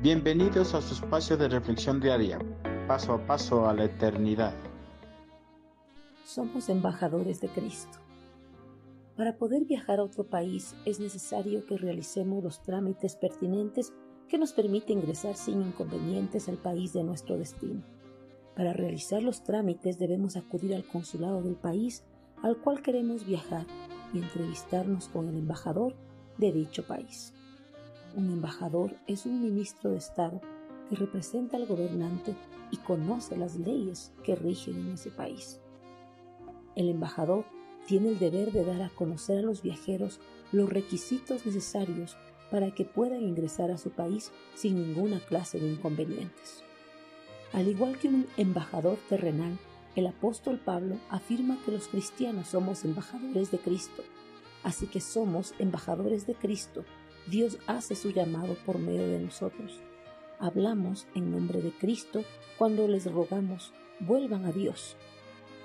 Bienvenidos a su espacio de reflexión diaria, paso a paso a la eternidad. Somos embajadores de Cristo. Para poder viajar a otro país es necesario que realicemos los trámites pertinentes que nos permiten ingresar sin inconvenientes al país de nuestro destino. Para realizar los trámites debemos acudir al consulado del país al cual queremos viajar y entrevistarnos con el embajador de dicho país. Un embajador es un ministro de Estado que representa al gobernante y conoce las leyes que rigen en ese país. El embajador tiene el deber de dar a conocer a los viajeros los requisitos necesarios para que puedan ingresar a su país sin ninguna clase de inconvenientes. Al igual que un embajador terrenal, el apóstol Pablo afirma que los cristianos somos embajadores de Cristo, así que somos embajadores de Cristo. Dios hace su llamado por medio de nosotros. Hablamos en nombre de Cristo cuando les rogamos, vuelvan a Dios.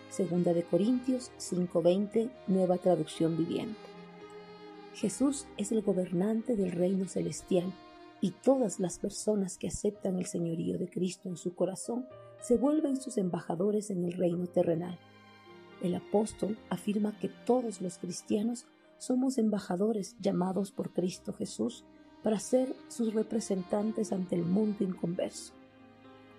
Segunda de Corintios 5:20, nueva traducción viviente. Jesús es el gobernante del reino celestial y todas las personas que aceptan el señorío de Cristo en su corazón se vuelven sus embajadores en el reino terrenal. El apóstol afirma que todos los cristianos somos embajadores llamados por Cristo Jesús para ser sus representantes ante el mundo inconverso.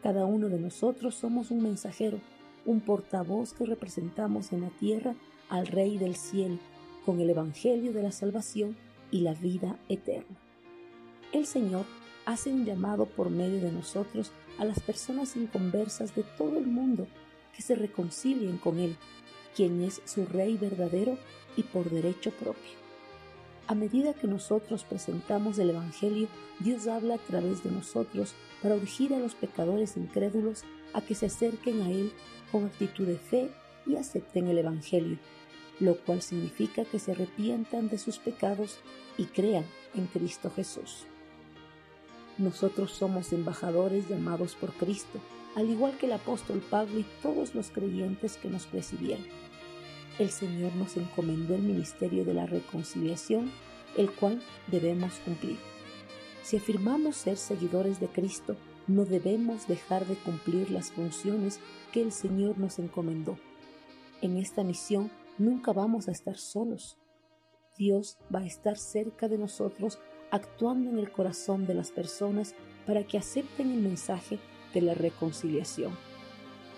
Cada uno de nosotros somos un mensajero, un portavoz que representamos en la tierra al Rey del cielo con el Evangelio de la salvación y la vida eterna. El Señor hace un llamado por medio de nosotros a las personas inconversas de todo el mundo que se reconcilien con Él, quien es su Rey verdadero y por derecho propio. A medida que nosotros presentamos el Evangelio, Dios habla a través de nosotros para urgir a los pecadores incrédulos a que se acerquen a Él con actitud de fe y acepten el Evangelio, lo cual significa que se arrepientan de sus pecados y crean en Cristo Jesús. Nosotros somos embajadores llamados por Cristo, al igual que el apóstol Pablo y todos los creyentes que nos presidieron. El Señor nos encomendó el ministerio de la reconciliación, el cual debemos cumplir. Si afirmamos ser seguidores de Cristo, no debemos dejar de cumplir las funciones que el Señor nos encomendó. En esta misión nunca vamos a estar solos. Dios va a estar cerca de nosotros actuando en el corazón de las personas para que acepten el mensaje de la reconciliación.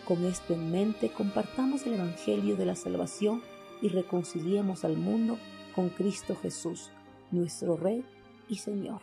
Con esto en mente, compartamos el Evangelio de la salvación y reconciliemos al mundo con Cristo Jesús, nuestro Rey y Señor.